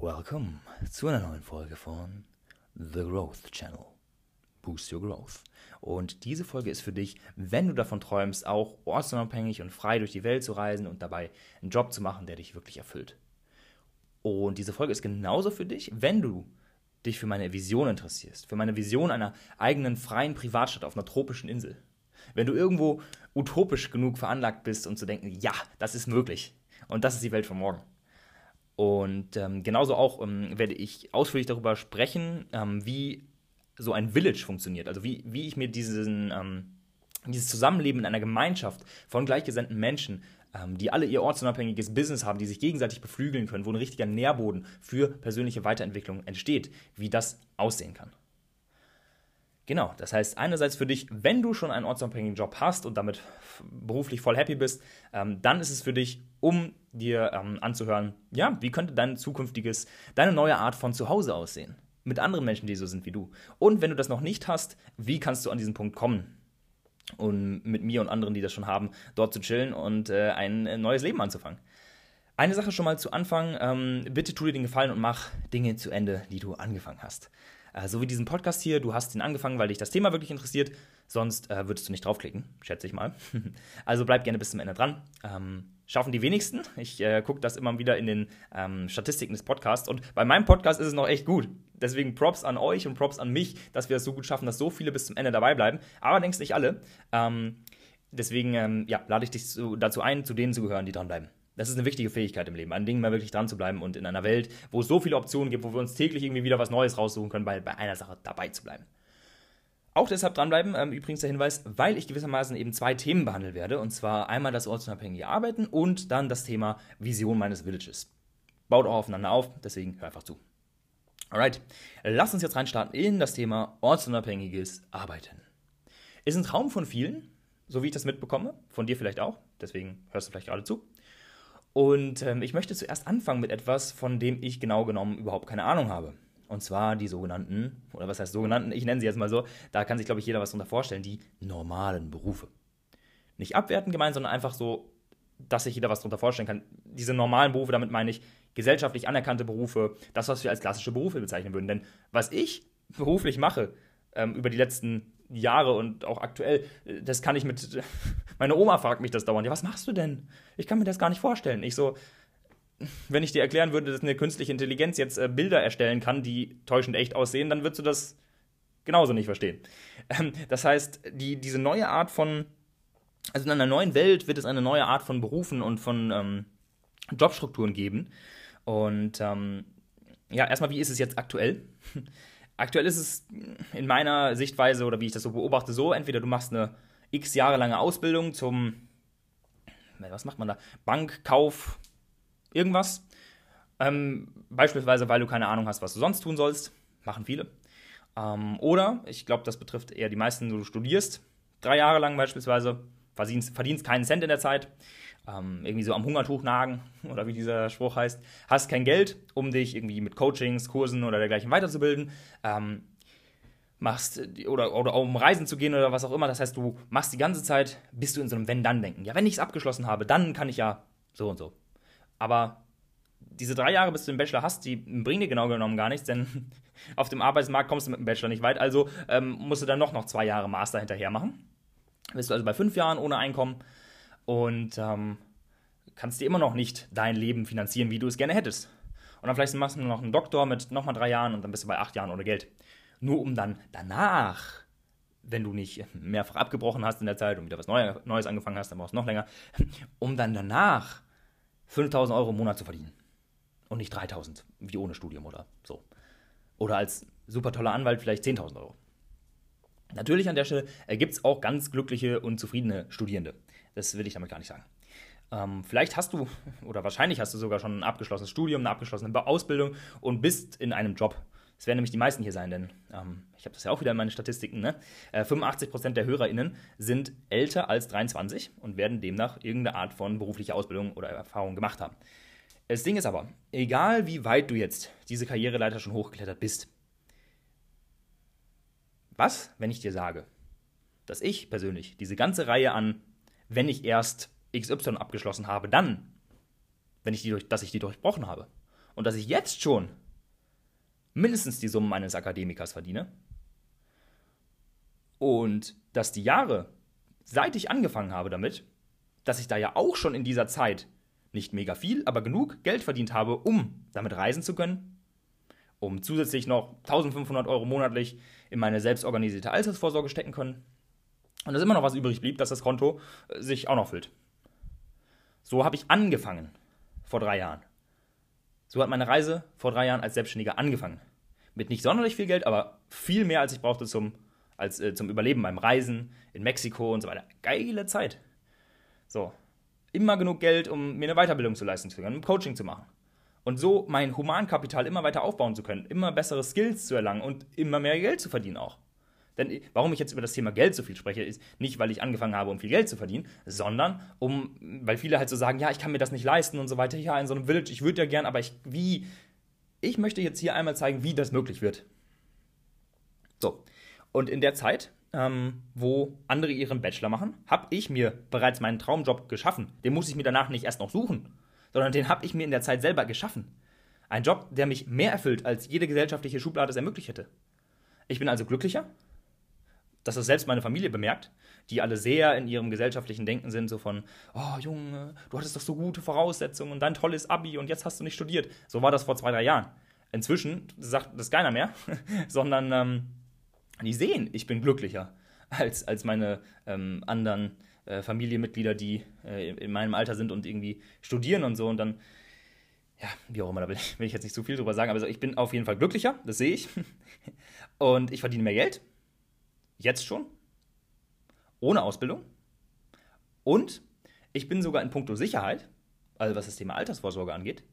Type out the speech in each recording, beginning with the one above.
Welcome zu einer neuen Folge von The Growth Channel. Boost Your Growth. Und diese Folge ist für dich, wenn du davon träumst, auch ortsunabhängig und frei durch die Welt zu reisen und dabei einen Job zu machen, der dich wirklich erfüllt. Und diese Folge ist genauso für dich, wenn du dich für meine Vision interessierst, für meine Vision einer eigenen freien Privatstadt auf einer tropischen Insel. Wenn du irgendwo utopisch genug veranlagt bist, um zu denken, ja, das ist möglich und das ist die Welt von morgen. Und ähm, genauso auch ähm, werde ich ausführlich darüber sprechen, ähm, wie so ein Village funktioniert. Also wie, wie ich mir diesen, ähm, dieses Zusammenleben in einer Gemeinschaft von gleichgesinnten Menschen, ähm, die alle ihr ortsunabhängiges Business haben, die sich gegenseitig beflügeln können, wo ein richtiger Nährboden für persönliche Weiterentwicklung entsteht, wie das aussehen kann. Genau, das heißt einerseits für dich, wenn du schon einen ortsunabhängigen Job hast und damit beruflich voll happy bist, ähm, dann ist es für dich, um dir ähm, anzuhören, ja, wie könnte dein zukünftiges, deine neue Art von Zuhause aussehen? Mit anderen Menschen, die so sind wie du. Und wenn du das noch nicht hast, wie kannst du an diesen Punkt kommen? Und mit mir und anderen, die das schon haben, dort zu chillen und äh, ein äh, neues Leben anzufangen. Eine Sache schon mal zu Anfang, ähm, bitte tu dir den Gefallen und mach Dinge zu Ende, die du angefangen hast. Äh, so wie diesen Podcast hier, du hast ihn angefangen, weil dich das Thema wirklich interessiert, sonst äh, würdest du nicht draufklicken, schätze ich mal. also bleib gerne bis zum Ende dran. Ähm, schaffen die wenigsten. Ich äh, gucke das immer wieder in den ähm, Statistiken des Podcasts und bei meinem Podcast ist es noch echt gut. Deswegen Props an euch und Props an mich, dass wir es so gut schaffen, dass so viele bis zum Ende dabei bleiben. Aber denkst nicht alle. Ähm, deswegen ähm, ja, lade ich dich zu, dazu ein, zu denen zu gehören, die dranbleiben. Das ist eine wichtige Fähigkeit im Leben, an Dingen mal wirklich dran zu bleiben und in einer Welt, wo es so viele Optionen gibt, wo wir uns täglich irgendwie wieder was Neues raussuchen können, bei, bei einer Sache dabei zu bleiben. Auch deshalb dranbleiben, ähm, übrigens der Hinweis, weil ich gewissermaßen eben zwei Themen behandeln werde, und zwar einmal das ortsunabhängige Arbeiten und dann das Thema Vision meines Villages. Baut auch aufeinander auf, deswegen hör einfach zu. Alright, lass uns jetzt reinstarten in das Thema ortsunabhängiges Arbeiten. Ist ein Traum von vielen, so wie ich das mitbekomme, von dir vielleicht auch, deswegen hörst du vielleicht gerade zu. Und ähm, ich möchte zuerst anfangen mit etwas, von dem ich genau genommen überhaupt keine Ahnung habe. Und zwar die sogenannten, oder was heißt sogenannten, ich nenne sie jetzt mal so, da kann sich, glaube ich, jeder was darunter vorstellen, die normalen Berufe. Nicht abwertend gemeint, sondern einfach so, dass sich jeder was darunter vorstellen kann. Diese normalen Berufe, damit meine ich gesellschaftlich anerkannte Berufe, das, was wir als klassische Berufe bezeichnen würden. Denn was ich beruflich mache, ähm, über die letzten Jahre und auch aktuell, äh, das kann ich mit. Meine Oma fragt mich das dauernd. Ja, was machst du denn? Ich kann mir das gar nicht vorstellen. Ich so, wenn ich dir erklären würde, dass eine künstliche Intelligenz jetzt äh, Bilder erstellen kann, die täuschend echt aussehen, dann würdest du das genauso nicht verstehen. Ähm, das heißt, die, diese neue Art von, also in einer neuen Welt wird es eine neue Art von Berufen und von ähm, Jobstrukturen geben. Und ähm, ja, erstmal, wie ist es jetzt aktuell? Aktuell ist es in meiner Sichtweise oder wie ich das so beobachte, so: entweder du machst eine x Jahre lange Ausbildung zum, was macht man da? Bankkauf, irgendwas. Ähm, beispielsweise, weil du keine Ahnung hast, was du sonst tun sollst. Machen viele. Ähm, oder, ich glaube, das betrifft eher die meisten, du studierst drei Jahre lang beispielsweise, verdienst, verdienst keinen Cent in der Zeit, ähm, irgendwie so am Hungertuch nagen oder wie dieser Spruch heißt, hast kein Geld, um dich irgendwie mit Coachings, Kursen oder dergleichen weiterzubilden, ähm, machst oder, oder um reisen zu gehen oder was auch immer. Das heißt, du machst die ganze Zeit, bist du in so einem Wenn-Dann-Denken. Ja, wenn ich es abgeschlossen habe, dann kann ich ja so und so. Aber diese drei Jahre, bis du den Bachelor hast, die bringen dir genau genommen gar nichts, denn auf dem Arbeitsmarkt kommst du mit dem Bachelor nicht weit. Also ähm, musst du dann noch, noch zwei Jahre Master hinterher machen. Bist du also bei fünf Jahren ohne Einkommen und ähm, kannst dir immer noch nicht dein Leben finanzieren, wie du es gerne hättest. Und dann vielleicht machst du noch einen Doktor mit nochmal drei Jahren und dann bist du bei acht Jahren ohne Geld. Nur um dann danach, wenn du nicht mehrfach abgebrochen hast in der Zeit und wieder was Neues angefangen hast, dann brauchst du noch länger, um dann danach 5000 Euro im Monat zu verdienen. Und nicht 3000, wie ohne Studium oder so. Oder als super toller Anwalt vielleicht 10.000 Euro. Natürlich an der Stelle gibt es auch ganz glückliche und zufriedene Studierende. Das will ich damit gar nicht sagen. Ähm, vielleicht hast du, oder wahrscheinlich hast du sogar schon ein abgeschlossenes Studium, eine abgeschlossene Ausbildung und bist in einem Job. Das werden nämlich die meisten hier sein, denn ähm, ich habe das ja auch wieder in meinen Statistiken. Ne? Äh, 85% der HörerInnen sind älter als 23 und werden demnach irgendeine Art von beruflicher Ausbildung oder Erfahrung gemacht haben. Das Ding ist aber, egal wie weit du jetzt diese Karriereleiter schon hochgeklettert bist, was, wenn ich dir sage, dass ich persönlich diese ganze Reihe an wenn ich erst XY abgeschlossen habe, dann, wenn ich die durch, dass ich die durchbrochen habe. und dass ich jetzt schon mindestens die Summe eines Akademikers verdiene und dass die Jahre, seit ich angefangen habe damit, dass ich da ja auch schon in dieser Zeit nicht mega viel, aber genug Geld verdient habe, um damit reisen zu können, um zusätzlich noch 1500 Euro monatlich in meine selbstorganisierte Altersvorsorge stecken können und dass immer noch was übrig blieb, dass das Konto äh, sich auch noch füllt. So habe ich angefangen vor drei Jahren. So hat meine Reise vor drei Jahren als Selbstständiger angefangen. Mit nicht sonderlich viel Geld, aber viel mehr, als ich brauchte zum, als, äh, zum Überleben beim Reisen in Mexiko und so weiter. Geile Zeit. So. Immer genug Geld, um mir eine Weiterbildung zu leisten zu können, um Coaching zu machen. Und so mein Humankapital immer weiter aufbauen zu können, immer bessere Skills zu erlangen und immer mehr Geld zu verdienen auch. Denn warum ich jetzt über das Thema Geld so viel spreche, ist nicht, weil ich angefangen habe, um viel Geld zu verdienen, sondern um, weil viele halt so sagen, ja, ich kann mir das nicht leisten und so weiter. Ja, in so einem Village, ich würde ja gern, aber ich, wie? Ich möchte jetzt hier einmal zeigen, wie das möglich wird. So. Und in der Zeit, ähm, wo andere ihren Bachelor machen, habe ich mir bereits meinen Traumjob geschaffen. Den muss ich mir danach nicht erst noch suchen, sondern den habe ich mir in der Zeit selber geschaffen. Ein Job, der mich mehr erfüllt, als jede gesellschaftliche Schublade es ermöglicht hätte. Ich bin also glücklicher, dass das selbst meine Familie bemerkt, die alle sehr in ihrem gesellschaftlichen Denken sind, so von, oh Junge, du hattest doch so gute Voraussetzungen und dein tolles Abi und jetzt hast du nicht studiert. So war das vor zwei, drei Jahren. Inzwischen sagt das keiner mehr, sondern ähm, die sehen, ich bin glücklicher als, als meine ähm, anderen äh, Familienmitglieder, die äh, in meinem Alter sind und irgendwie studieren und so und dann ja, wie auch immer, da will ich, will ich, jetzt nicht zu viel drüber sagen, aber ich bin auf jeden Fall glücklicher, das sehe ich. Und ich verdiene mehr Geld, Jetzt schon. Ohne Ausbildung. Und ich bin sogar in puncto Sicherheit, also was das Thema Altersvorsorge angeht,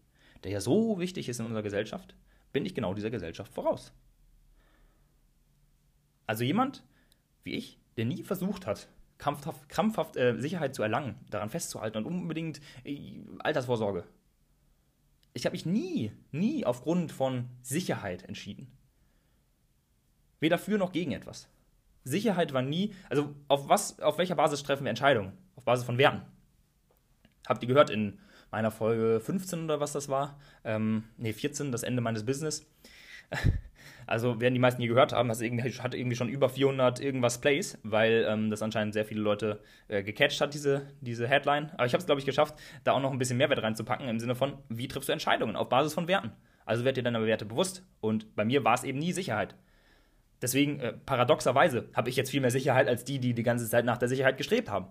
der ja so wichtig ist in unserer Gesellschaft, bin ich genau dieser Gesellschaft voraus. Also jemand wie ich, der nie versucht hat, krampfhaft, krampfhaft äh, Sicherheit zu erlangen, daran festzuhalten und unbedingt äh, Altersvorsorge. Ich habe mich nie, nie aufgrund von Sicherheit entschieden. Weder für noch gegen etwas. Sicherheit war nie, also auf was, auf welcher Basis treffen wir Entscheidungen? Auf Basis von Werten. Habt ihr gehört in meiner Folge 15 oder was das war? Ähm, ne, 14, das Ende meines Business. Also werden die meisten hier gehört haben, das irgendwie, hat irgendwie schon über 400 irgendwas Plays, weil ähm, das anscheinend sehr viele Leute äh, gecatcht hat, diese, diese Headline. Aber ich habe es, glaube ich, geschafft, da auch noch ein bisschen Mehrwert reinzupacken, im Sinne von, wie triffst du Entscheidungen auf Basis von Werten? Also werd dir deiner Werte bewusst. Und bei mir war es eben nie Sicherheit. Deswegen, äh, paradoxerweise, habe ich jetzt viel mehr Sicherheit als die, die die ganze Zeit nach der Sicherheit gestrebt haben.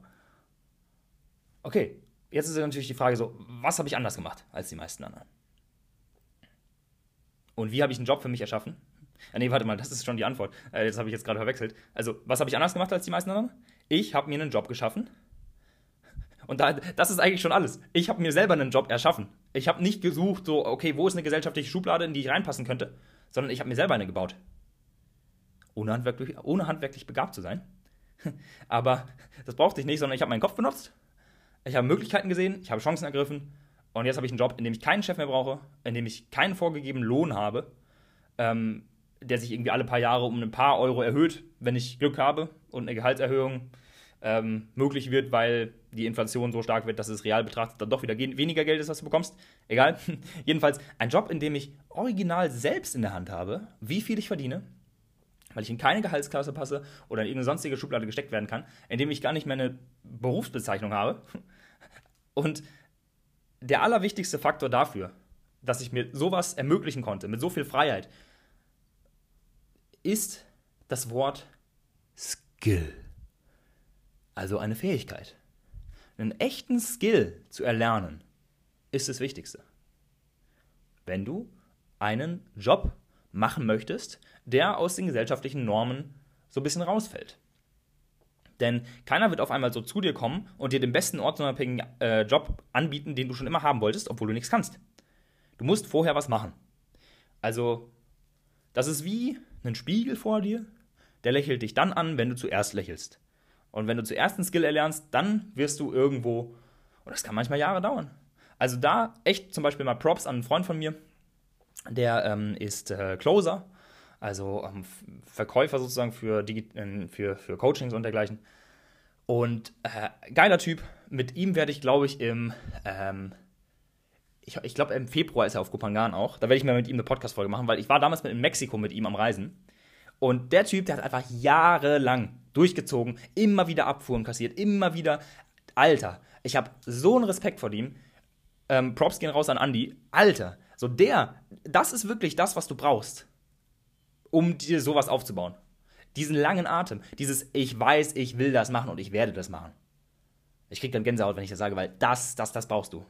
Okay, jetzt ist natürlich die Frage so, was habe ich anders gemacht als die meisten anderen? Und wie habe ich einen Job für mich erschaffen? Ah, nee, warte mal, das ist schon die Antwort. Äh, das habe ich jetzt gerade verwechselt. Also, was habe ich anders gemacht als die meisten anderen? Ich habe mir einen Job geschaffen. Und da, das ist eigentlich schon alles. Ich habe mir selber einen Job erschaffen. Ich habe nicht gesucht, so, okay, wo ist eine gesellschaftliche Schublade, in die ich reinpassen könnte, sondern ich habe mir selber eine gebaut ohne handwerklich, ohne handwerklich begabt zu sein. Aber das brauchte ich nicht, sondern ich habe meinen Kopf benutzt, ich habe Möglichkeiten gesehen, ich habe Chancen ergriffen und jetzt habe ich einen Job, in dem ich keinen Chef mehr brauche, in dem ich keinen vorgegebenen Lohn habe, ähm, der sich irgendwie alle paar Jahre um ein paar Euro erhöht, wenn ich Glück habe und eine Gehaltserhöhung ähm, möglich wird, weil die Inflation so stark wird, dass es real betrachtet dann doch wieder weniger Geld ist, was du bekommst. Egal. Jedenfalls ein Job, in dem ich original selbst in der Hand habe, wie viel ich verdiene, weil ich in keine Gehaltsklasse passe oder in irgendeine sonstige Schublade gesteckt werden kann, indem ich gar nicht mehr eine Berufsbezeichnung habe. Und der allerwichtigste Faktor dafür, dass ich mir sowas ermöglichen konnte, mit so viel Freiheit, ist das Wort Skill. Also eine Fähigkeit. Einen echten Skill zu erlernen, ist das Wichtigste. Wenn du einen Job machen möchtest, der aus den gesellschaftlichen Normen so ein bisschen rausfällt. Denn keiner wird auf einmal so zu dir kommen und dir den besten ortsunabhängigen äh, Job anbieten, den du schon immer haben wolltest, obwohl du nichts kannst. Du musst vorher was machen. Also, das ist wie ein Spiegel vor dir, der lächelt dich dann an, wenn du zuerst lächelst. Und wenn du zuerst einen Skill erlernst, dann wirst du irgendwo, und das kann manchmal Jahre dauern. Also da echt zum Beispiel mal Props an einen Freund von mir, der ähm, ist äh, Closer also ähm, Verkäufer sozusagen für, Digi äh, für, für Coachings und dergleichen. Und äh, geiler Typ. Mit ihm werde ich, glaube ich, im, ähm, ich, ich glaube, im Februar ist er auf Kupangan auch. Da werde ich mir mit ihm eine Podcast-Folge machen, weil ich war damals mit in Mexiko mit ihm am Reisen. Und der Typ, der hat einfach jahrelang durchgezogen, immer wieder Abfuhren kassiert, immer wieder. Alter, ich habe so einen Respekt vor ihm. Ähm, Props gehen raus an Andy. Alter, so der, das ist wirklich das, was du brauchst, um dir sowas aufzubauen. Diesen langen Atem, dieses Ich weiß, ich will das machen und ich werde das machen. Ich krieg dann Gänsehaut, wenn ich das sage, weil das, das, das brauchst du.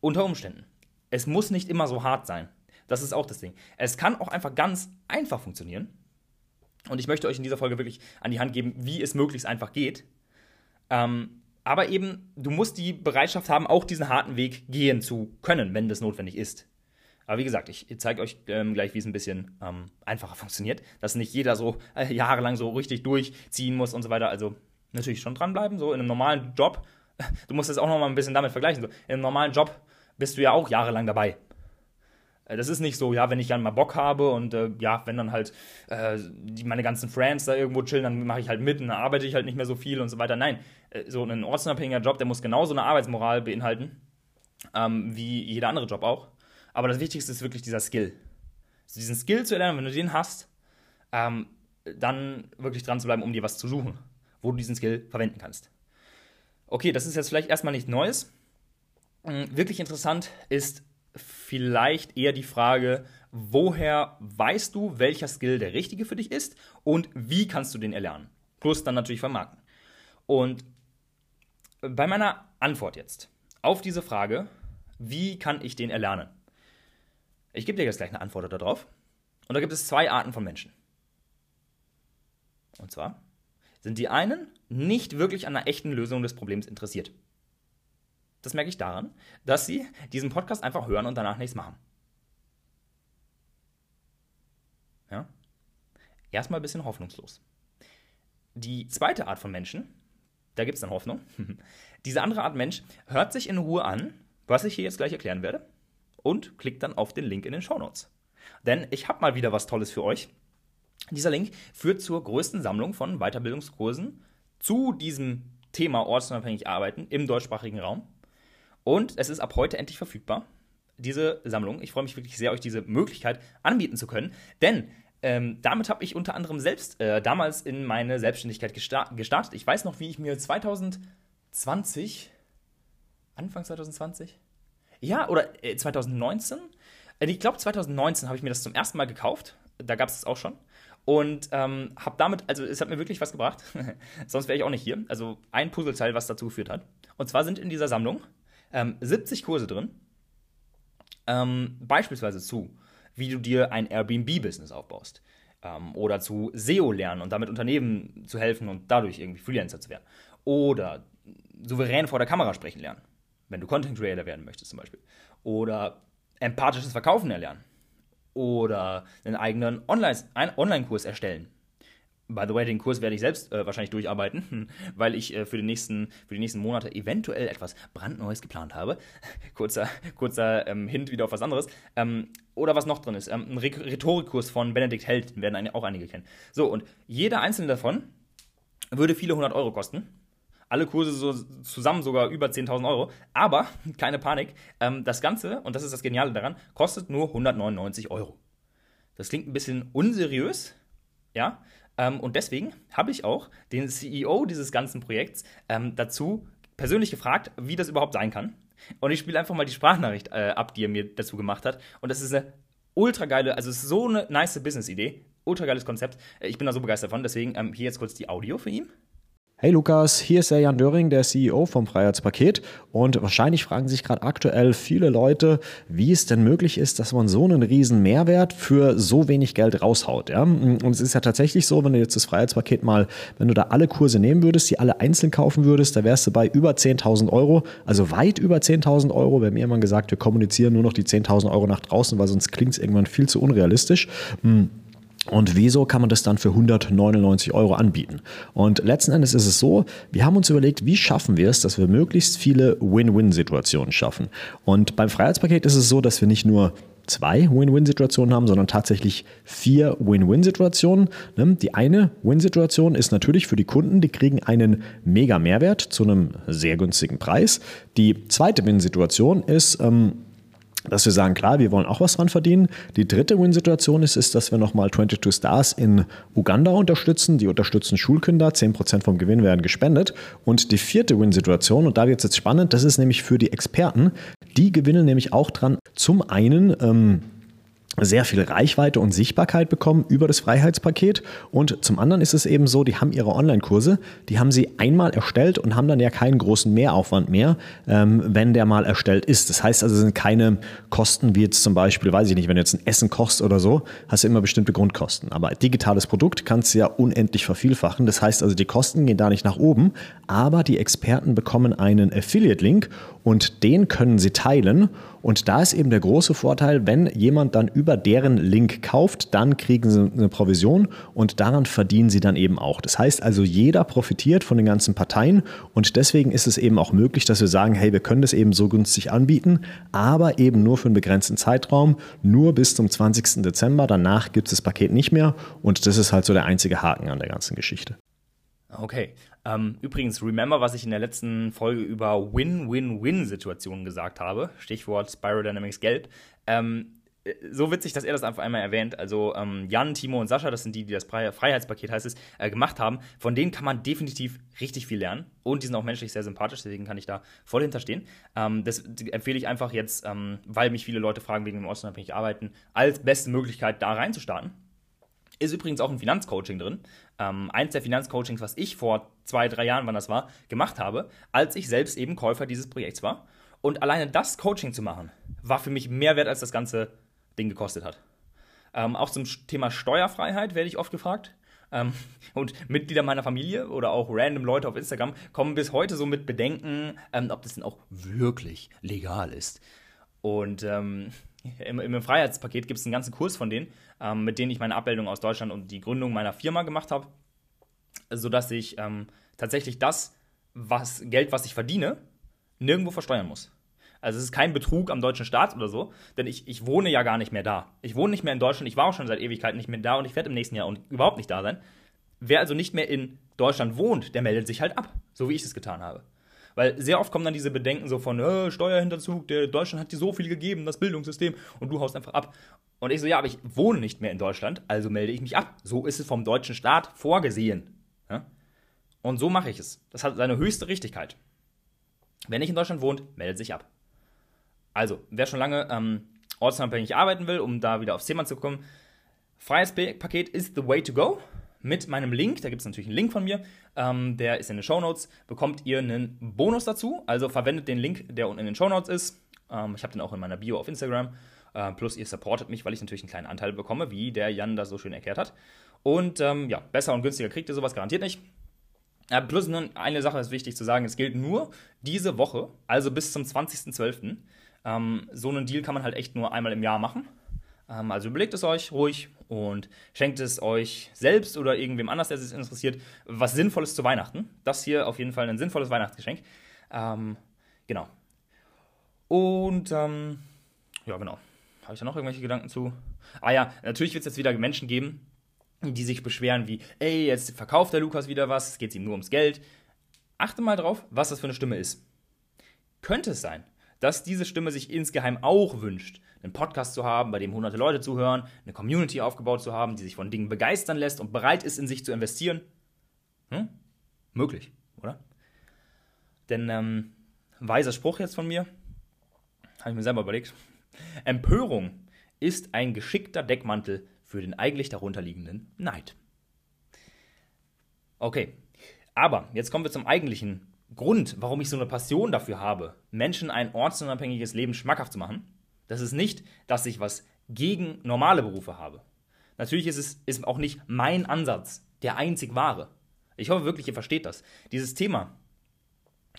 Unter Umständen. Es muss nicht immer so hart sein. Das ist auch das Ding. Es kann auch einfach ganz einfach funktionieren. Und ich möchte euch in dieser Folge wirklich an die Hand geben, wie es möglichst einfach geht. Ähm, aber eben, du musst die Bereitschaft haben, auch diesen harten Weg gehen zu können, wenn das notwendig ist. Aber wie gesagt, ich zeige euch ähm, gleich, wie es ein bisschen ähm, einfacher funktioniert, dass nicht jeder so äh, jahrelang so richtig durchziehen muss und so weiter. Also natürlich schon dranbleiben, so in einem normalen Job. Du musst es auch noch mal ein bisschen damit vergleichen. So, in einem normalen Job bist du ja auch jahrelang dabei. Äh, das ist nicht so, ja, wenn ich dann mal Bock habe und äh, ja, wenn dann halt äh, die, meine ganzen Friends da irgendwo chillen, dann mache ich halt mit und dann arbeite ich halt nicht mehr so viel und so weiter. Nein, äh, so ein ortsunabhängiger Job, der muss genauso eine Arbeitsmoral beinhalten, ähm, wie jeder andere Job auch. Aber das Wichtigste ist wirklich dieser Skill. Also diesen Skill zu erlernen, wenn du den hast, ähm, dann wirklich dran zu bleiben, um dir was zu suchen, wo du diesen Skill verwenden kannst. Okay, das ist jetzt vielleicht erstmal nichts Neues. Ähm, wirklich interessant ist vielleicht eher die Frage, woher weißt du, welcher Skill der richtige für dich ist und wie kannst du den erlernen? Plus dann natürlich vermarkten. Und bei meiner Antwort jetzt auf diese Frage, wie kann ich den erlernen? Ich gebe dir jetzt gleich eine Antwort darauf. Und da gibt es zwei Arten von Menschen. Und zwar sind die einen nicht wirklich an einer echten Lösung des Problems interessiert. Das merke ich daran, dass sie diesen Podcast einfach hören und danach nichts machen. Ja? Erstmal ein bisschen hoffnungslos. Die zweite Art von Menschen, da gibt es dann Hoffnung. Diese andere Art Mensch hört sich in Ruhe an, was ich hier jetzt gleich erklären werde, und klickt dann auf den Link in den Show Notes. Denn ich habe mal wieder was Tolles für euch. Dieser Link führt zur größten Sammlung von Weiterbildungskursen zu diesem Thema ortsunabhängig arbeiten im deutschsprachigen Raum. Und es ist ab heute endlich verfügbar, diese Sammlung. Ich freue mich wirklich sehr, euch diese Möglichkeit anbieten zu können, denn ähm, damit habe ich unter anderem selbst äh, damals in meine Selbstständigkeit gesta gestartet. Ich weiß noch, wie ich mir 2020, Anfang 2020, ja, oder äh, 2019, äh, ich glaube 2019 habe ich mir das zum ersten Mal gekauft. Da gab es es auch schon. Und ähm, habe damit, also es hat mir wirklich was gebracht. Sonst wäre ich auch nicht hier. Also ein Puzzleteil, was dazu geführt hat. Und zwar sind in dieser Sammlung ähm, 70 Kurse drin. Ähm, beispielsweise zu, wie du dir ein Airbnb-Business aufbaust. Ähm, oder zu SEO lernen und damit Unternehmen zu helfen und dadurch irgendwie Freelancer zu werden. Oder souverän vor der Kamera sprechen lernen, wenn du Content Creator werden möchtest zum Beispiel. Oder empathisches Verkaufen erlernen. Oder einen eigenen Online-Kurs erstellen By the way, den Kurs werde ich selbst äh, wahrscheinlich durcharbeiten, weil ich äh, für, den nächsten, für die nächsten Monate eventuell etwas brandneues geplant habe. kurzer kurzer ähm, Hint wieder auf was anderes. Ähm, oder was noch drin ist. Ähm, ein Rhetorikkurs von Benedikt Held, den werden auch einige kennen. So, und jeder einzelne davon würde viele hundert Euro kosten. Alle Kurse so zusammen sogar über 10.000 Euro. Aber, keine Panik, ähm, das Ganze, und das ist das Geniale daran, kostet nur 199 Euro. Das klingt ein bisschen unseriös, ja, ähm, und deswegen habe ich auch den CEO dieses ganzen Projekts ähm, dazu persönlich gefragt, wie das überhaupt sein kann. Und ich spiele einfach mal die Sprachnachricht äh, ab, die er mir dazu gemacht hat. Und das ist eine ultra geile, also es ist so eine nice Business-Idee, ultra geiles Konzept. Äh, ich bin da so begeistert von. Deswegen ähm, hier jetzt kurz die Audio für ihn. Hey Lukas, hier ist der Jan Döring, der CEO vom Freiheitspaket. Und wahrscheinlich fragen sich gerade aktuell viele Leute, wie es denn möglich ist, dass man so einen riesen Mehrwert für so wenig Geld raushaut. Ja? Und es ist ja tatsächlich so, wenn du jetzt das Freiheitspaket mal, wenn du da alle Kurse nehmen würdest, die alle einzeln kaufen würdest, da wärst du bei über 10.000 Euro, also weit über 10.000 Euro. Wir haben irgendwann gesagt, wir kommunizieren nur noch die 10.000 Euro nach draußen, weil sonst klingt es irgendwann viel zu unrealistisch. Hm. Und wieso kann man das dann für 199 Euro anbieten? Und letzten Endes ist es so, wir haben uns überlegt, wie schaffen wir es, dass wir möglichst viele Win-Win-Situationen schaffen. Und beim Freiheitspaket ist es so, dass wir nicht nur zwei Win-Win-Situationen haben, sondern tatsächlich vier Win-Win-Situationen. Ne? Die eine Win-Situation ist natürlich für die Kunden, die kriegen einen mega Mehrwert zu einem sehr günstigen Preis. Die zweite Win-Situation ist, ähm, dass wir sagen, klar, wir wollen auch was dran verdienen. Die dritte Win-Situation ist, ist, dass wir nochmal 22 Stars in Uganda unterstützen. Die unterstützen Schulkinder, 10% vom Gewinn werden gespendet. Und die vierte Win-Situation, und da wird es jetzt spannend, das ist nämlich für die Experten, die gewinnen nämlich auch dran, zum einen ähm, sehr viel Reichweite und Sichtbarkeit bekommen über das Freiheitspaket. Und zum anderen ist es eben so, die haben ihre Online-Kurse, die haben sie einmal erstellt und haben dann ja keinen großen Mehraufwand mehr, ähm, wenn der mal erstellt ist. Das heißt also, es sind keine Kosten wie jetzt zum Beispiel, weiß ich nicht, wenn du jetzt ein Essen kostest oder so, hast du immer bestimmte Grundkosten. Aber digitales Produkt kannst du ja unendlich vervielfachen. Das heißt also, die Kosten gehen da nicht nach oben, aber die Experten bekommen einen Affiliate-Link und den können sie teilen. Und da ist eben der große Vorteil, wenn jemand dann über deren Link kauft, dann kriegen sie eine Provision und daran verdienen sie dann eben auch. Das heißt also, jeder profitiert von den ganzen Parteien und deswegen ist es eben auch möglich, dass wir sagen, hey, wir können das eben so günstig anbieten, aber eben nur für einen begrenzten Zeitraum, nur bis zum 20. Dezember. Danach gibt es das Paket nicht mehr und das ist halt so der einzige Haken an der ganzen Geschichte. Okay. Ähm, übrigens, remember, was ich in der letzten Folge über Win-Win-Win-Situationen gesagt habe. Stichwort Spiral Dynamics Gelb. Ähm, äh, so witzig, dass er das einfach einmal erwähnt. Also ähm, Jan, Timo und Sascha, das sind die, die das Freiheitspaket heißt es, äh, gemacht haben. Von denen kann man definitiv richtig viel lernen. Und die sind auch menschlich sehr sympathisch, deswegen kann ich da voll hinterstehen. Ähm, das empfehle ich einfach jetzt, ähm, weil mich viele Leute fragen wegen dem ortsunabhängig arbeiten, als beste Möglichkeit da reinzustarten. Ist übrigens auch ein Finanzcoaching drin. Ähm, eins der Finanzcoachings, was ich vor zwei, drei Jahren, wann das war, gemacht habe, als ich selbst eben Käufer dieses Projekts war. Und alleine das Coaching zu machen, war für mich mehr wert, als das ganze Ding gekostet hat. Ähm, auch zum Thema Steuerfreiheit werde ich oft gefragt. Ähm, und Mitglieder meiner Familie oder auch random Leute auf Instagram kommen bis heute so mit Bedenken, ähm, ob das denn auch wirklich legal ist. Und ähm, im, im Freiheitspaket gibt es einen ganzen Kurs von denen, ähm, mit denen ich meine Abmeldung aus Deutschland und die Gründung meiner Firma gemacht habe, sodass ich ähm, tatsächlich das was, Geld, was ich verdiene, nirgendwo versteuern muss. Also es ist kein Betrug am deutschen Staat oder so, denn ich, ich wohne ja gar nicht mehr da. Ich wohne nicht mehr in Deutschland, ich war auch schon seit Ewigkeiten nicht mehr da und ich werde im nächsten Jahr und überhaupt nicht da sein. Wer also nicht mehr in Deutschland wohnt, der meldet sich halt ab, so wie ich es getan habe. Weil sehr oft kommen dann diese Bedenken so von, äh, Steuerhinterzug, der Deutschland hat dir so viel gegeben, das Bildungssystem, und du haust einfach ab. Und ich so, ja, aber ich wohne nicht mehr in Deutschland, also melde ich mich ab. So ist es vom deutschen Staat vorgesehen. Ja? Und so mache ich es. Das hat seine höchste Richtigkeit. Wer nicht in Deutschland wohnt, meldet sich ab. Also, wer schon lange ähm, ortsunabhängig arbeiten will, um da wieder aufs Thema zu kommen, Freiheitspaket ist the way to go mit meinem Link, da gibt es natürlich einen Link von mir, ähm, der ist in den Show Notes, bekommt ihr einen Bonus dazu. Also verwendet den Link, der unten in den Show Notes ist. Ähm, ich habe den auch in meiner Bio auf Instagram. Äh, plus ihr supportet mich, weil ich natürlich einen kleinen Anteil bekomme, wie der Jan das so schön erklärt hat. Und ähm, ja, besser und günstiger kriegt ihr sowas garantiert nicht. Äh, plus eine Sache ist wichtig zu sagen, es gilt nur diese Woche, also bis zum 20.12. Ähm, so einen Deal kann man halt echt nur einmal im Jahr machen. Ähm, also überlegt es euch ruhig und schenkt es euch selbst oder irgendwem anders, der sich interessiert, was Sinnvolles zu Weihnachten. Das hier auf jeden Fall ein sinnvolles Weihnachtsgeschenk. Ähm, genau. Und ähm, ja, genau. Habe ich da noch irgendwelche Gedanken zu? Ah ja, natürlich wird es jetzt wieder Menschen geben, die sich beschweren wie, ey, jetzt verkauft der Lukas wieder was, es geht ihm nur ums Geld. Achte mal drauf, was das für eine Stimme ist. Könnte es sein, dass diese Stimme sich insgeheim auch wünscht, einen Podcast zu haben, bei dem hunderte Leute zuhören, eine Community aufgebaut zu haben, die sich von Dingen begeistern lässt und bereit ist, in sich zu investieren? Hm? Möglich, oder? Denn ähm, weiser Spruch jetzt von mir, habe ich mir selber überlegt. Empörung ist ein geschickter Deckmantel für den eigentlich darunterliegenden Neid. Okay, aber jetzt kommen wir zum eigentlichen Grund, warum ich so eine Passion dafür habe, Menschen ein ortsunabhängiges Leben schmackhaft zu machen. Das ist nicht, dass ich was gegen normale Berufe habe. Natürlich ist es ist auch nicht mein Ansatz, der einzig wahre. Ich hoffe wirklich, ihr versteht das. Dieses Thema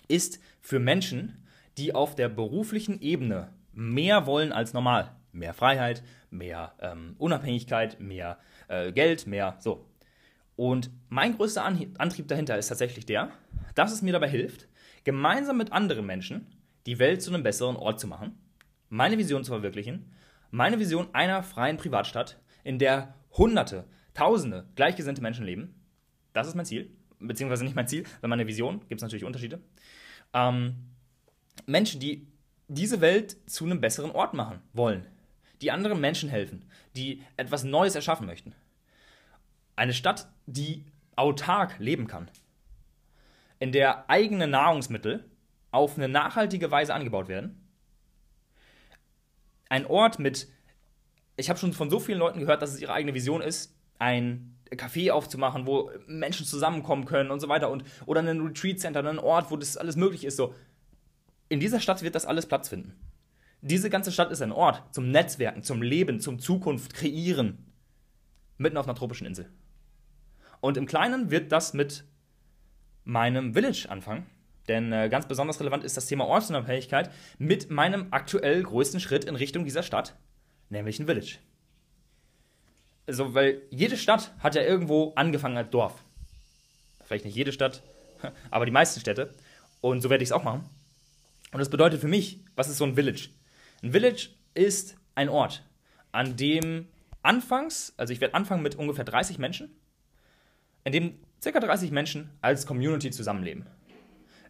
ist für Menschen, die auf der beruflichen Ebene mehr wollen als normal. Mehr Freiheit, mehr ähm, Unabhängigkeit, mehr äh, Geld, mehr so. Und mein größter Antrieb dahinter ist tatsächlich der, dass es mir dabei hilft, gemeinsam mit anderen Menschen die Welt zu einem besseren Ort zu machen meine Vision zu verwirklichen, Meine Vision einer freien Privatstadt, in der Hunderte, Tausende gleichgesinnte Menschen leben. Das ist mein Ziel. Beziehungsweise nicht mein Ziel, sondern meine Vision. Gibt es natürlich Unterschiede. Ähm, Menschen, die diese Welt zu einem besseren Ort machen wollen. Die anderen Menschen helfen. Die etwas Neues erschaffen möchten. Eine Stadt, die autark leben kann. In der eigene Nahrungsmittel auf eine nachhaltige Weise angebaut werden. Ein Ort mit, ich habe schon von so vielen Leuten gehört, dass es ihre eigene Vision ist, ein Café aufzumachen, wo Menschen zusammenkommen können und so weiter und oder ein Retreat Center, einen Ort, wo das alles möglich ist. So, in dieser Stadt wird das alles Platz finden. Diese ganze Stadt ist ein Ort zum Netzwerken, zum Leben, zum Zukunft kreieren, mitten auf einer tropischen Insel. Und im Kleinen wird das mit meinem Village anfangen. Denn äh, ganz besonders relevant ist das Thema Ortsunabhängigkeit mit meinem aktuell größten Schritt in Richtung dieser Stadt, nämlich ein Village. Also, weil jede Stadt hat ja irgendwo angefangen als Dorf. Vielleicht nicht jede Stadt, aber die meisten Städte. Und so werde ich es auch machen. Und das bedeutet für mich, was ist so ein Village? Ein Village ist ein Ort, an dem anfangs, also ich werde anfangen mit ungefähr 30 Menschen, in dem ca. 30 Menschen als Community zusammenleben.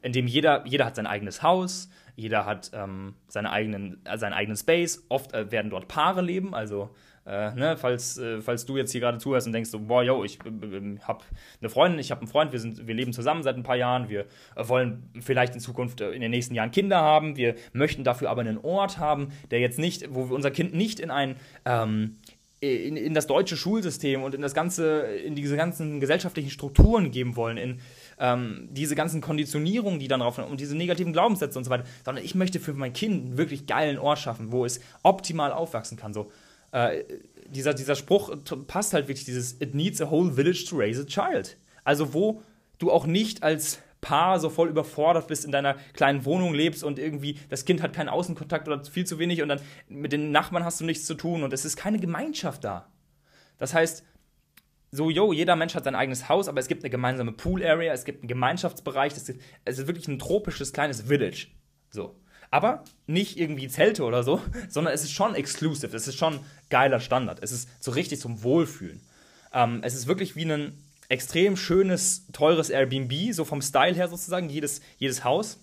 In dem jeder, jeder hat sein eigenes Haus, jeder hat ähm, seine eigenen, äh, seinen eigenen Space. Oft äh, werden dort Paare leben, also äh, ne, falls, äh, falls du jetzt hier gerade zuhörst und denkst so, boah, yo, ich äh, habe eine Freundin, ich habe einen Freund, wir, sind, wir leben zusammen seit ein paar Jahren, wir äh, wollen vielleicht in Zukunft in den nächsten Jahren Kinder haben, wir möchten dafür aber einen Ort haben, der jetzt nicht, wo wir unser Kind nicht in ein ähm, in, in das deutsche Schulsystem und in das ganze, in diese ganzen gesellschaftlichen Strukturen geben wollen, in ähm, diese ganzen Konditionierungen, die dann drauf und diese negativen Glaubenssätze und so weiter, sondern ich möchte für mein Kind einen wirklich geilen Ort schaffen, wo es optimal aufwachsen kann. So, äh, dieser, dieser Spruch passt halt wirklich, dieses It needs a whole village to raise a child. Also wo du auch nicht als Paar so voll überfordert bist, in deiner kleinen Wohnung lebst und irgendwie das Kind hat keinen Außenkontakt oder viel zu wenig und dann mit den Nachbarn hast du nichts zu tun und es ist keine Gemeinschaft da. Das heißt, so, yo, jeder Mensch hat sein eigenes Haus, aber es gibt eine gemeinsame Pool-Area, es gibt einen Gemeinschaftsbereich, es ist wirklich ein tropisches kleines Village. So. Aber nicht irgendwie Zelte oder so, sondern es ist schon exclusive, es ist schon geiler Standard, es ist so richtig zum Wohlfühlen. Ähm, es ist wirklich wie ein extrem schönes, teures Airbnb, so vom Style her sozusagen, jedes, jedes Haus.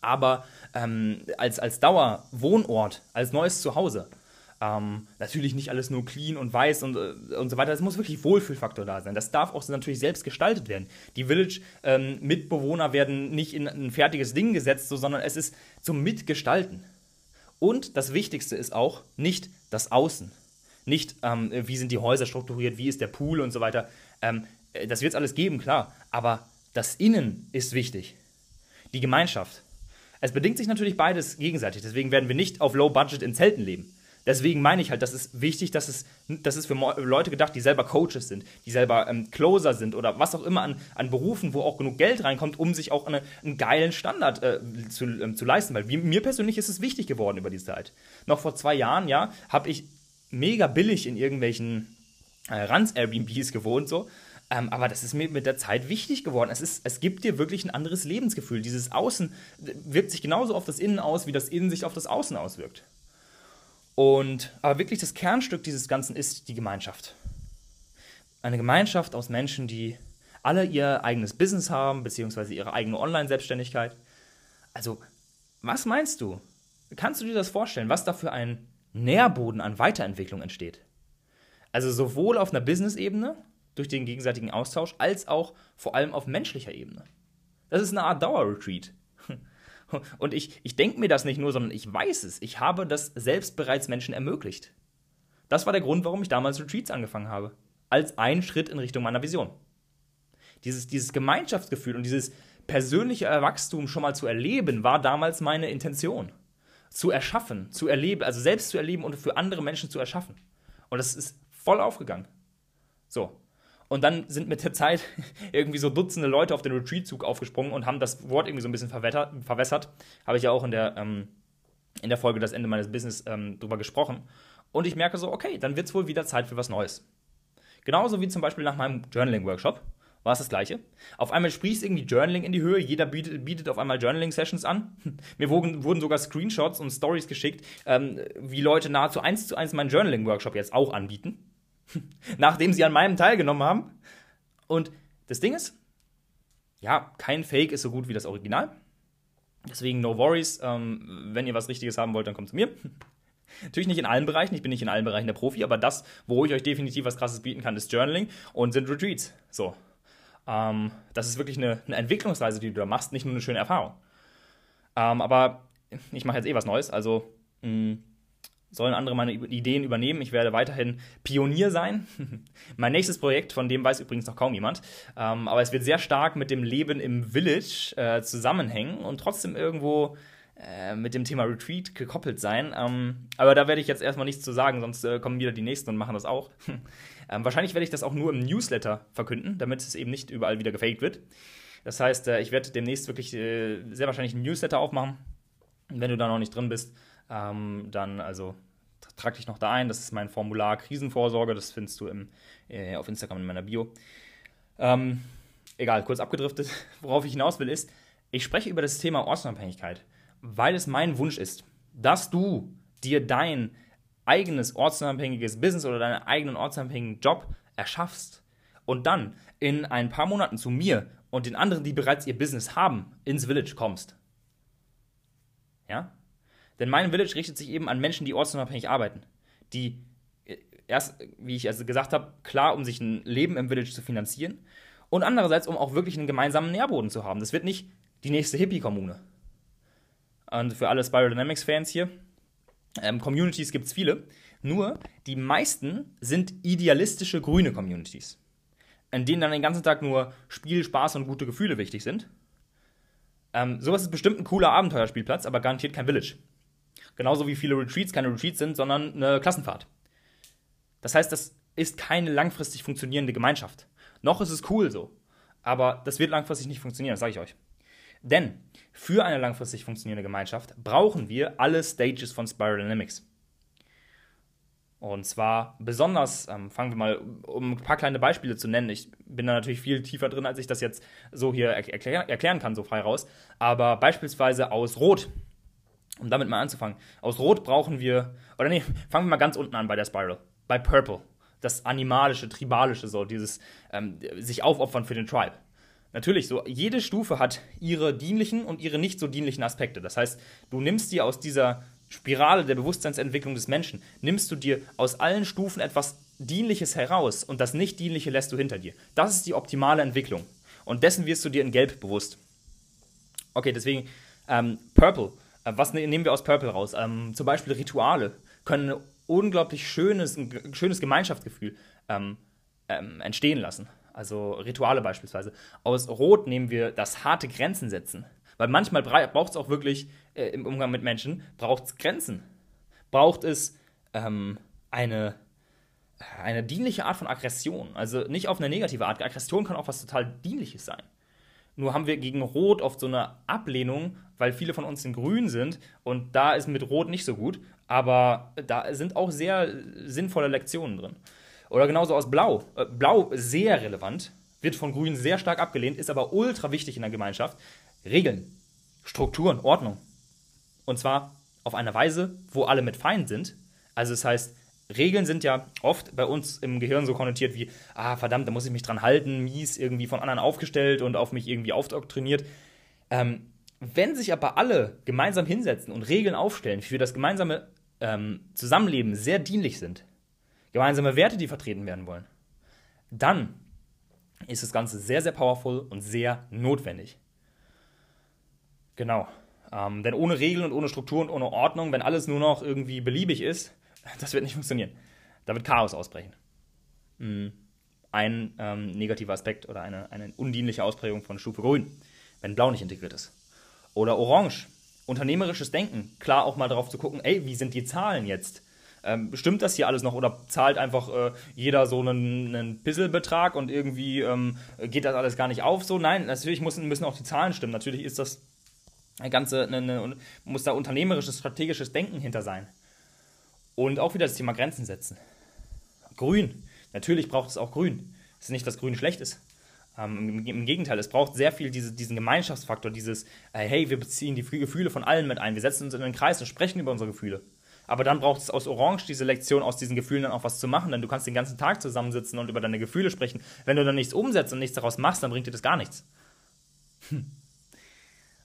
Aber ähm, als, als Dauerwohnort, als neues Zuhause. Ähm, natürlich nicht alles nur clean und weiß und, äh, und so weiter. Es muss wirklich Wohlfühlfaktor da sein. Das darf auch natürlich selbst gestaltet werden. Die Village-Mitbewohner ähm, werden nicht in ein fertiges Ding gesetzt, so, sondern es ist zum Mitgestalten. Und das Wichtigste ist auch nicht das Außen. Nicht, ähm, wie sind die Häuser strukturiert, wie ist der Pool und so weiter. Ähm, äh, das wird es alles geben, klar. Aber das Innen ist wichtig. Die Gemeinschaft. Es bedingt sich natürlich beides gegenseitig. Deswegen werden wir nicht auf Low Budget in Zelten leben. Deswegen meine ich halt, das ist wichtig, dass es, das ist für Leute gedacht, die selber Coaches sind, die selber ähm, Closer sind oder was auch immer an, an Berufen, wo auch genug Geld reinkommt, um sich auch eine, einen geilen Standard äh, zu, ähm, zu leisten. Weil mir persönlich ist es wichtig geworden über die Zeit. Noch vor zwei Jahren, ja, habe ich mega billig in irgendwelchen äh, Ranz-Airbnbs gewohnt, so. Ähm, aber das ist mir mit der Zeit wichtig geworden. Es, ist, es gibt dir wirklich ein anderes Lebensgefühl. Dieses Außen wirkt sich genauso auf das Innen aus, wie das Innen sich auf das Außen auswirkt. Und, aber wirklich das Kernstück dieses Ganzen ist die Gemeinschaft. Eine Gemeinschaft aus Menschen, die alle ihr eigenes Business haben, beziehungsweise ihre eigene Online-Selbstständigkeit. Also, was meinst du? Kannst du dir das vorstellen, was da für ein Nährboden an Weiterentwicklung entsteht? Also sowohl auf einer Business-Ebene, durch den gegenseitigen Austausch, als auch vor allem auf menschlicher Ebene. Das ist eine Art Dauerretreat. Und ich, ich denke mir das nicht nur, sondern ich weiß es. Ich habe das selbst bereits Menschen ermöglicht. Das war der Grund, warum ich damals Retreats angefangen habe. Als ein Schritt in Richtung meiner Vision. Dieses, dieses Gemeinschaftsgefühl und dieses persönliche Wachstum schon mal zu erleben, war damals meine Intention. Zu erschaffen, zu erleben, also selbst zu erleben und für andere Menschen zu erschaffen. Und das ist voll aufgegangen. So. Und dann sind mit der Zeit irgendwie so Dutzende Leute auf den Retreat-Zug aufgesprungen und haben das Wort irgendwie so ein bisschen verwässert. Habe ich ja auch in der, ähm, in der Folge Das Ende meines Business ähm, drüber gesprochen. Und ich merke so, okay, dann wird es wohl wieder Zeit für was Neues. Genauso wie zum Beispiel nach meinem Journaling-Workshop, war es das Gleiche. Auf einmal sprießt irgendwie Journaling in die Höhe, jeder bietet, bietet auf einmal Journaling-Sessions an. Mir wurden, wurden, sogar Screenshots und Stories geschickt, ähm, wie Leute nahezu eins zu eins meinen Journaling-Workshop jetzt auch anbieten, nachdem sie an meinem teilgenommen haben. Und das Ding ist, ja, kein Fake ist so gut wie das Original. Deswegen no worries, ähm, wenn ihr was Richtiges haben wollt, dann kommt zu mir. Natürlich nicht in allen Bereichen, ich bin nicht in allen Bereichen der Profi, aber das, wo ich euch definitiv was Krasses bieten kann, ist Journaling und sind Retreats. So, ähm, das ist wirklich eine, eine, Entwicklungsreise, die du da machst, nicht nur eine schöne Erfahrung. Ähm, aber ich mache jetzt eh was Neues, also mh, mm, sollen andere meine Ideen übernehmen. Ich werde weiterhin Pionier sein. mein nächstes Projekt, von dem weiß übrigens noch kaum jemand, ähm, aber es wird sehr stark mit dem Leben im Village äh, zusammenhängen und trotzdem irgendwo äh, mit dem Thema Retreat gekoppelt sein. Ähm, aber da werde ich jetzt erstmal nichts zu sagen, sonst äh, kommen wieder die nächsten und machen das auch. Ähm, wahrscheinlich werde ich das auch nur im Newsletter verkünden, damit es eben nicht überall wieder gefaked wird. Das heißt, äh, ich werde demnächst wirklich äh, sehr wahrscheinlich einen Newsletter aufmachen. Wenn du da noch nicht drin bist, ähm, dann also trag dich noch da ein. Das ist mein Formular Krisenvorsorge. Das findest du im, äh, auf Instagram in meiner Bio. Ähm, egal, kurz abgedriftet. Worauf ich hinaus will, ist, ich spreche über das Thema Ortsunabhängigkeit, weil es mein Wunsch ist, dass du dir dein eigenes ortsunabhängiges Business oder deinen eigenen ortsunabhängigen Job erschaffst und dann in ein paar Monaten zu mir und den anderen, die bereits ihr Business haben, ins Village kommst. Ja? Denn mein Village richtet sich eben an Menschen, die ortsunabhängig arbeiten, die äh, erst, wie ich also gesagt habe, klar, um sich ein Leben im Village zu finanzieren und andererseits, um auch wirklich einen gemeinsamen Nährboden zu haben. Das wird nicht die nächste Hippie-Kommune. Und für alle Spiral Dynamics-Fans hier, ähm, Communities gibt es viele, nur die meisten sind idealistische grüne Communities, in denen dann den ganzen Tag nur Spiel, Spaß und gute Gefühle wichtig sind. Ähm, sowas ist bestimmt ein cooler Abenteuerspielplatz, aber garantiert kein Village. Genauso wie viele Retreats keine Retreats sind, sondern eine Klassenfahrt. Das heißt, das ist keine langfristig funktionierende Gemeinschaft. Noch ist es cool so, aber das wird langfristig nicht funktionieren, das sage ich euch. Denn für eine langfristig funktionierende Gemeinschaft brauchen wir alle Stages von Spiral Dynamics. Und zwar besonders, ähm, fangen wir mal, um ein paar kleine Beispiele zu nennen. Ich bin da natürlich viel tiefer drin, als ich das jetzt so hier erklär, erklären kann, so frei raus. Aber beispielsweise aus Rot, um damit mal anzufangen. Aus Rot brauchen wir, oder nee, fangen wir mal ganz unten an bei der Spiral. Bei Purple. Das animalische, tribalische, so dieses ähm, sich aufopfern für den Tribe. Natürlich, so jede Stufe hat ihre dienlichen und ihre nicht so dienlichen Aspekte. Das heißt, du nimmst dir aus dieser Spirale der Bewusstseinsentwicklung des Menschen, nimmst du dir aus allen Stufen etwas Dienliches heraus und das Nicht-Dienliche lässt du hinter dir. Das ist die optimale Entwicklung. Und dessen wirst du dir in Gelb bewusst. Okay, deswegen ähm, Purple. Äh, was ne-, nehmen wir aus Purple raus? Ähm, zum Beispiel Rituale können ein unglaublich schönes, ein schönes Gemeinschaftsgefühl ähm, ähm entstehen lassen also Rituale beispielsweise. Aus Rot nehmen wir das harte Grenzen setzen. Weil manchmal braucht es auch wirklich äh, im Umgang mit Menschen, braucht es Grenzen. Braucht es ähm, eine, eine dienliche Art von Aggression. Also nicht auf eine negative Art. Aggression kann auch was total Dienliches sein. Nur haben wir gegen Rot oft so eine Ablehnung, weil viele von uns in Grün sind und da ist mit Rot nicht so gut. Aber da sind auch sehr sinnvolle Lektionen drin. Oder genauso aus Blau. Äh, Blau sehr relevant, wird von Grün sehr stark abgelehnt, ist aber ultra wichtig in der Gemeinschaft. Regeln, Strukturen, Ordnung. Und zwar auf eine Weise, wo alle mit fein sind. Also das heißt, Regeln sind ja oft bei uns im Gehirn so konnotiert wie, ah verdammt, da muss ich mich dran halten, mies irgendwie von anderen aufgestellt und auf mich irgendwie aufdoktriniert. Ähm, wenn sich aber alle gemeinsam hinsetzen und Regeln aufstellen, für das gemeinsame ähm, Zusammenleben sehr dienlich sind, gemeinsame Werte, die vertreten werden wollen, dann ist das Ganze sehr, sehr powerful und sehr notwendig. Genau. Ähm, denn ohne Regeln und ohne Struktur und ohne Ordnung, wenn alles nur noch irgendwie beliebig ist, das wird nicht funktionieren. Da wird Chaos ausbrechen. Mhm. Ein ähm, negativer Aspekt oder eine, eine undienliche Ausprägung von Stufe Grün, wenn Blau nicht integriert ist. Oder Orange. Unternehmerisches Denken. Klar auch mal darauf zu gucken, ey, wie sind die Zahlen jetzt? Ähm, stimmt das hier alles noch oder zahlt einfach äh, jeder so einen, einen Pisselbetrag und irgendwie ähm, geht das alles gar nicht auf? So, nein, natürlich müssen, müssen auch die Zahlen stimmen. Natürlich ist das Ganze, eine, eine, muss da unternehmerisches, strategisches Denken hinter sein. Und auch wieder das Thema Grenzen setzen. Grün. Natürlich braucht es auch Grün. Es ist nicht, dass Grün schlecht ist. Ähm, im, Gegenteil, es braucht sehr viel diese, diesen Gemeinschaftsfaktor, dieses, äh, hey, wir beziehen die Gefühle von allen mit ein, wir setzen uns in den Kreis und sprechen über unsere Gefühle. Aber dann braucht es aus Orange diese Lektion, aus diesen Gefühlen dann auch was zu machen, denn du kannst den ganzen Tag zusammensitzen und über deine Gefühle sprechen. Wenn du dann nichts umsetzt und nichts daraus machst, dann bringt dir das gar nichts. Hm.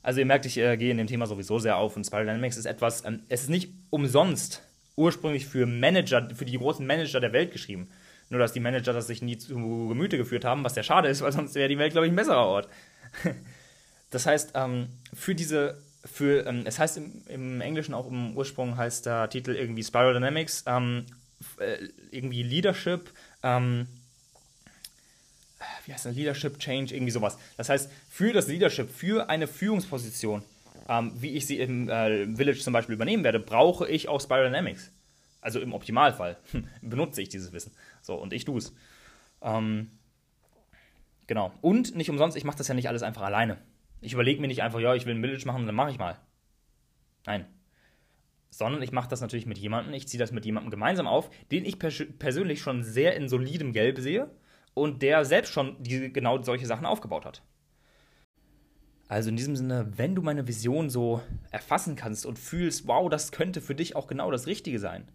Also ihr merkt, ich äh, gehe in dem Thema sowieso sehr auf und Spiral Dynamics ist etwas, ähm, es ist nicht umsonst ursprünglich für Manager, für die großen Manager der Welt geschrieben. Nur, dass die Manager das sich nie zu Gemüte geführt haben, was sehr schade ist, weil sonst wäre die Welt, glaube ich, ein besserer Ort. das heißt, ähm, für diese, für, ähm, es heißt im, im, Englischen auch im Ursprung heißt der Titel irgendwie Spiral Dynamics, ähm, äh, irgendwie Leadership, ähm, wie heißt das, Leadership Change, irgendwie sowas. Das heißt, für das Leadership, für eine Führungsposition, ähm, wie ich sie im äh, Village zum Beispiel übernehmen werde, brauche ich auch Spiral Dynamics. Also im Optimalfall benutze ich dieses Wissen. So, und ich tue es. Ähm, genau. Und nicht umsonst, ich mache das ja nicht alles einfach alleine. Ich überlege mir nicht einfach, ja, ich will ein Village machen, dann mache ich mal. Nein. Sondern ich mache das natürlich mit jemandem, ich ziehe das mit jemandem gemeinsam auf, den ich pers persönlich schon sehr in solidem Gelb sehe und der selbst schon diese, genau solche Sachen aufgebaut hat. Also in diesem Sinne, wenn du meine Vision so erfassen kannst und fühlst, wow, das könnte für dich auch genau das Richtige sein.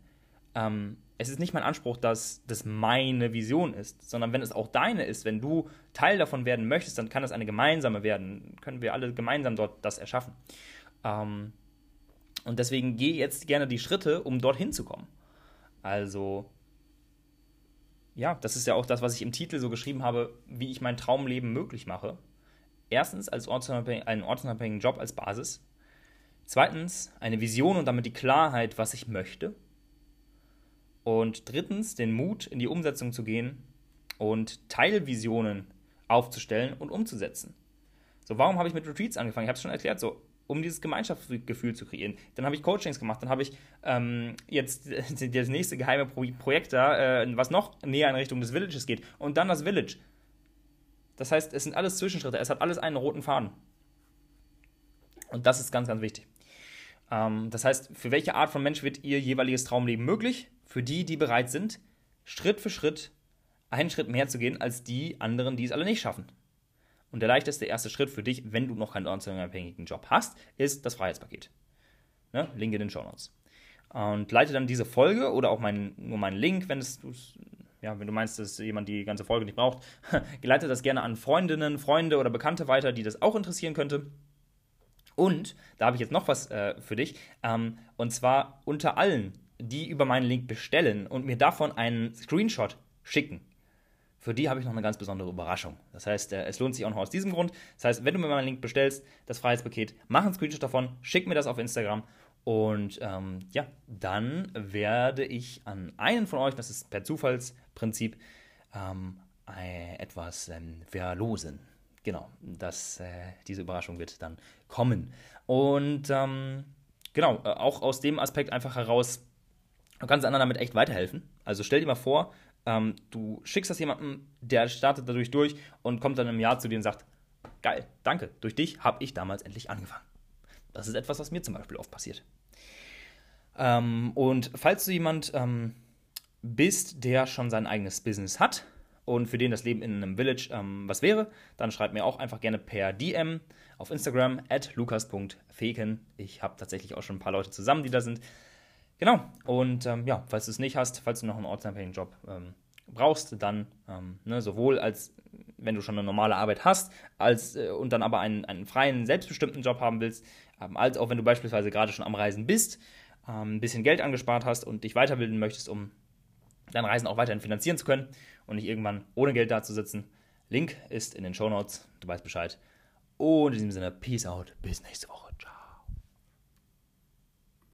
Ähm, es ist nicht mein Anspruch, dass das meine Vision ist, sondern wenn es auch deine ist, wenn du Teil davon werden möchtest, dann kann es eine gemeinsame werden. Können wir alle gemeinsam dort das erschaffen. Ähm, und deswegen gehe jetzt gerne die Schritte, um dorthin zu kommen. Also ja, das ist ja auch das, was ich im Titel so geschrieben habe, wie ich mein Traumleben möglich mache. Erstens als ortsunabhängig, einen ortsunabhängigen Job als Basis. Zweitens eine Vision und damit die Klarheit, was ich möchte. Und drittens den Mut, in die Umsetzung zu gehen und Teilvisionen aufzustellen und umzusetzen. So, warum habe ich mit Retreats angefangen? Ich habe es schon erklärt, so um dieses Gemeinschaftsgefühl zu kreieren. Dann habe ich Coachings gemacht, dann habe ich ähm, jetzt das nächste geheime Pro Projekt da, äh, was noch näher in Richtung des Villages geht. Und dann das Village. Das heißt, es sind alles Zwischenschritte, es hat alles einen roten Faden. Und das ist ganz, ganz wichtig. Ähm, das heißt, für welche Art von Mensch wird ihr jeweiliges Traumleben möglich? Für die, die bereit sind, Schritt für Schritt einen Schritt mehr zu gehen als die anderen, die es alle nicht schaffen. Und der leichteste erste Schritt für dich, wenn du noch keinen ortsunabhängigen Job hast, ist das Freiheitspaket. Ne? Link in den Show Notes. Und leite dann diese Folge oder auch mein, nur meinen Link, wenn es ja, wenn du meinst, dass jemand die ganze Folge nicht braucht, leite das gerne an Freundinnen, Freunde oder Bekannte weiter, die das auch interessieren könnte. Und da habe ich jetzt noch was äh, für dich. Ähm, und zwar unter allen, die über meinen Link bestellen und mir davon einen Screenshot schicken für die habe ich noch eine ganz besondere Überraschung. Das heißt, äh, es lohnt sich auch noch aus diesem Grund. Das heißt, wenn du mir mal einen Link bestellst, das Freiheitspaket, mach einen Screenshot davon, schick mir das auf Instagram und ähm, ja, dann werde ich an einen von euch, das ist per Zufallsprinzip, ähm, etwas ähm, verlosen. Genau, das, äh, diese Überraschung wird dann kommen. Und ähm, genau, äh, auch aus dem Aspekt einfach heraus, du kannst anderen damit echt weiterhelfen. Also stell dir mal vor, ähm, du schickst das jemandem, der startet dadurch durch und kommt dann im Jahr zu dir und sagt, geil, danke, durch dich habe ich damals endlich angefangen. Das ist etwas, was mir zum Beispiel oft passiert. Ähm, und falls du jemand ähm, bist, der schon sein eigenes Business hat und für den das Leben in einem Village ähm, was wäre, dann schreib mir auch einfach gerne per DM auf Instagram at lukas.feken. Ich habe tatsächlich auch schon ein paar Leute zusammen, die da sind. Genau. Und ähm, ja, falls du es nicht hast, falls du noch einen ortsunabhängigen Job ähm, brauchst, dann ähm, ne, sowohl als wenn du schon eine normale Arbeit hast, als äh, und dann aber einen, einen freien, selbstbestimmten Job haben willst, ähm, als auch wenn du beispielsweise gerade schon am Reisen bist, ähm, ein bisschen Geld angespart hast und dich weiterbilden möchtest, um dein Reisen auch weiterhin finanzieren zu können und nicht irgendwann ohne Geld dazusitzen. Link ist in den Show Notes. Du weißt Bescheid. Und in diesem Sinne, Peace out. Bis nächste Woche.